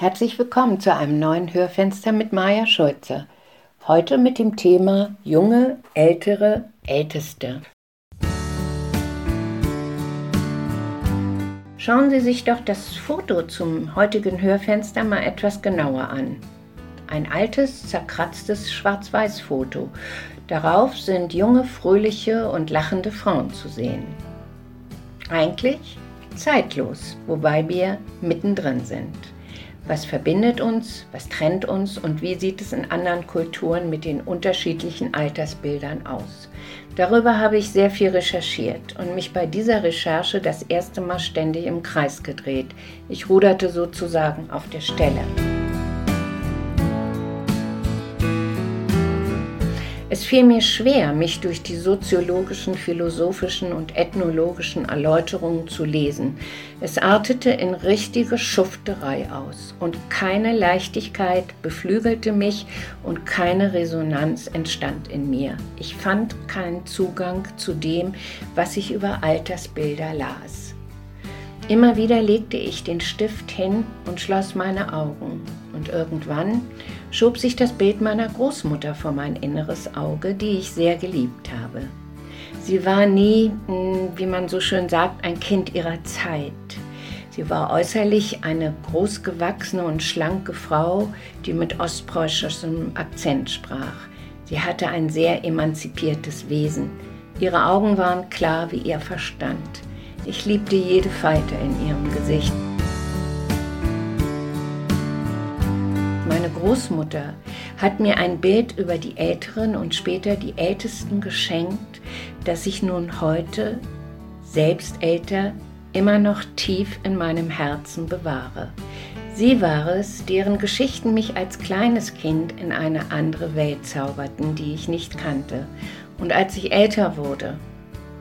Herzlich willkommen zu einem neuen Hörfenster mit Maja Schulze. Heute mit dem Thema junge, ältere, älteste. Schauen Sie sich doch das Foto zum heutigen Hörfenster mal etwas genauer an. Ein altes, zerkratztes Schwarz-Weiß-Foto. Darauf sind junge, fröhliche und lachende Frauen zu sehen. Eigentlich zeitlos, wobei wir mittendrin sind. Was verbindet uns, was trennt uns und wie sieht es in anderen Kulturen mit den unterschiedlichen Altersbildern aus? Darüber habe ich sehr viel recherchiert und mich bei dieser Recherche das erste Mal ständig im Kreis gedreht. Ich ruderte sozusagen auf der Stelle. Es fiel mir schwer, mich durch die soziologischen, philosophischen und ethnologischen Erläuterungen zu lesen. Es artete in richtige Schufterei aus und keine Leichtigkeit beflügelte mich und keine Resonanz entstand in mir. Ich fand keinen Zugang zu dem, was ich über Altersbilder las. Immer wieder legte ich den Stift hin und schloss meine Augen. Und irgendwann schob sich das Bild meiner Großmutter vor mein inneres Auge, die ich sehr geliebt habe. Sie war nie, hm, wie man so schön sagt, ein Kind ihrer Zeit. Sie war äußerlich eine großgewachsene und schlanke Frau, die mit ostpreußischem Akzent sprach. Sie hatte ein sehr emanzipiertes Wesen. Ihre Augen waren klar wie ihr Verstand. Ich liebte jede Falte in ihrem Gesicht. Meine Großmutter hat mir ein Bild über die Älteren und später die Ältesten geschenkt, das ich nun heute, selbst älter, immer noch tief in meinem Herzen bewahre. Sie war es, deren Geschichten mich als kleines Kind in eine andere Welt zauberten, die ich nicht kannte. Und als ich älter wurde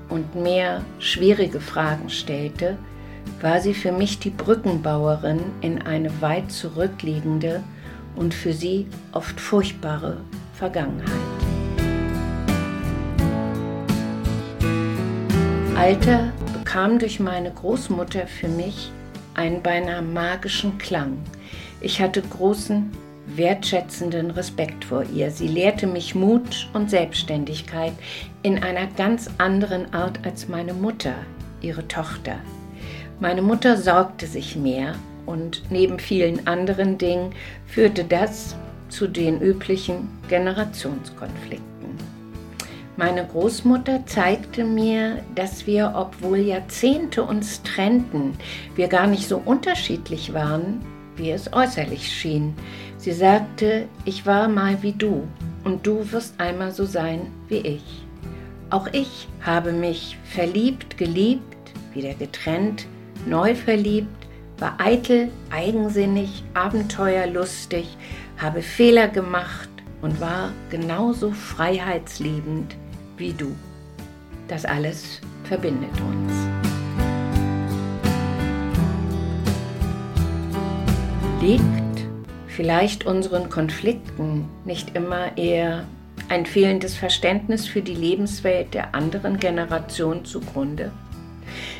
und mehr schwierige Fragen stellte, war sie für mich die Brückenbauerin in eine weit zurückliegende und für sie oft furchtbare Vergangenheit. Alter bekam durch meine Großmutter für mich einen beinahe magischen Klang. Ich hatte großen wertschätzenden Respekt vor ihr. Sie lehrte mich Mut und Selbstständigkeit in einer ganz anderen Art als meine Mutter, ihre Tochter. Meine Mutter sorgte sich mehr und neben vielen anderen Dingen führte das zu den üblichen Generationskonflikten. Meine Großmutter zeigte mir, dass wir, obwohl Jahrzehnte uns trennten, wir gar nicht so unterschiedlich waren, wie es äußerlich schien. Sie sagte, ich war mal wie du und du wirst einmal so sein wie ich. Auch ich habe mich verliebt, geliebt, wieder getrennt, neu verliebt, war eitel, eigensinnig, abenteuerlustig, habe Fehler gemacht und war genauso freiheitsliebend wie du. Das alles verbindet uns. liegt vielleicht unseren Konflikten nicht immer eher ein fehlendes Verständnis für die Lebenswelt der anderen Generation zugrunde?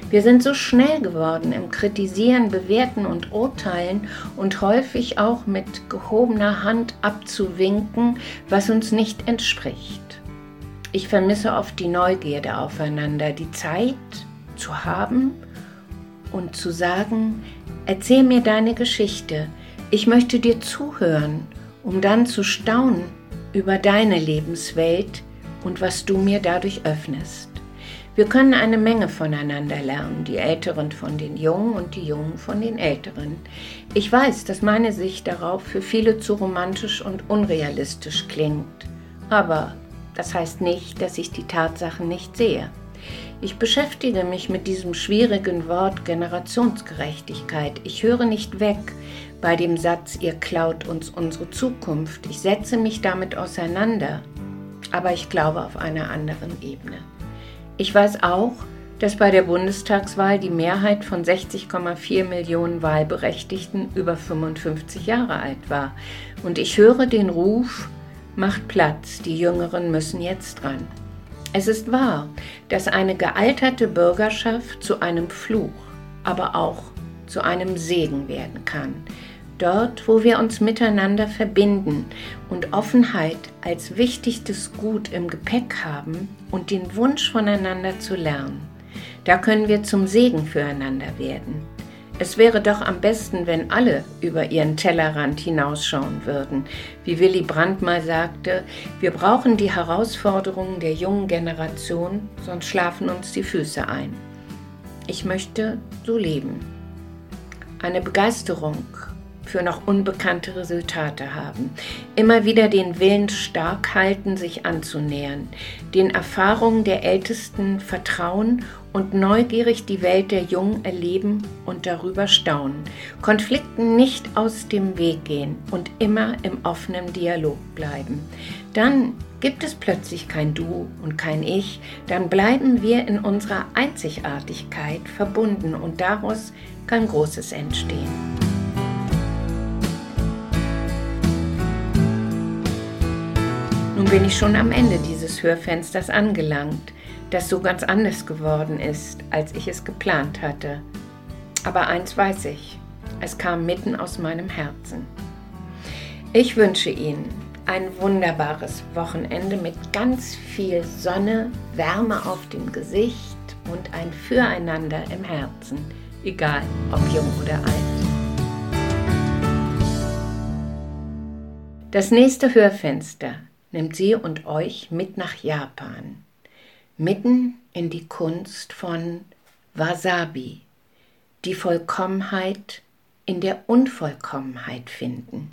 Wir sind so schnell geworden im Kritisieren, Bewerten und Urteilen und häufig auch mit gehobener Hand abzuwinken, was uns nicht entspricht. Ich vermisse oft die Neugierde aufeinander, die Zeit zu haben und zu sagen, erzähl mir deine Geschichte, ich möchte dir zuhören, um dann zu staunen über deine Lebenswelt und was du mir dadurch öffnest. Wir können eine Menge voneinander lernen, die Älteren von den Jungen und die Jungen von den Älteren. Ich weiß, dass meine Sicht darauf für viele zu romantisch und unrealistisch klingt, aber das heißt nicht, dass ich die Tatsachen nicht sehe. Ich beschäftige mich mit diesem schwierigen Wort Generationsgerechtigkeit. Ich höre nicht weg bei dem Satz, ihr klaut uns unsere Zukunft. Ich setze mich damit auseinander, aber ich glaube auf einer anderen Ebene. Ich weiß auch, dass bei der Bundestagswahl die Mehrheit von 60,4 Millionen Wahlberechtigten über 55 Jahre alt war. Und ich höre den Ruf, macht Platz, die Jüngeren müssen jetzt dran. Es ist wahr, dass eine gealterte Bürgerschaft zu einem Fluch, aber auch zu einem Segen werden kann. Dort, wo wir uns miteinander verbinden und Offenheit als wichtigstes Gut im Gepäck haben und den Wunsch voneinander zu lernen. Da können wir zum Segen füreinander werden. Es wäre doch am besten, wenn alle über ihren Tellerrand hinausschauen würden. Wie Willy Brandt mal sagte, wir brauchen die Herausforderungen der jungen Generation, sonst schlafen uns die Füße ein. Ich möchte so leben. Eine Begeisterung für noch unbekannte Resultate haben. Immer wieder den Willen stark halten, sich anzunähern, den Erfahrungen der Ältesten vertrauen und neugierig die Welt der Jungen erleben und darüber staunen. Konflikten nicht aus dem Weg gehen und immer im offenen Dialog bleiben. Dann gibt es plötzlich kein Du und kein Ich, dann bleiben wir in unserer Einzigartigkeit verbunden und daraus kann Großes entstehen. Nun bin ich schon am Ende dieses Hörfensters angelangt, das so ganz anders geworden ist, als ich es geplant hatte. Aber eins weiß ich, es kam mitten aus meinem Herzen. Ich wünsche Ihnen ein wunderbares Wochenende mit ganz viel Sonne, Wärme auf dem Gesicht und ein Füreinander im Herzen, egal ob jung oder alt. Das nächste Hörfenster nimmt sie und euch mit nach Japan, mitten in die Kunst von Wasabi, die Vollkommenheit in der Unvollkommenheit finden.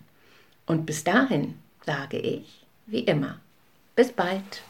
Und bis dahin sage ich, wie immer, bis bald.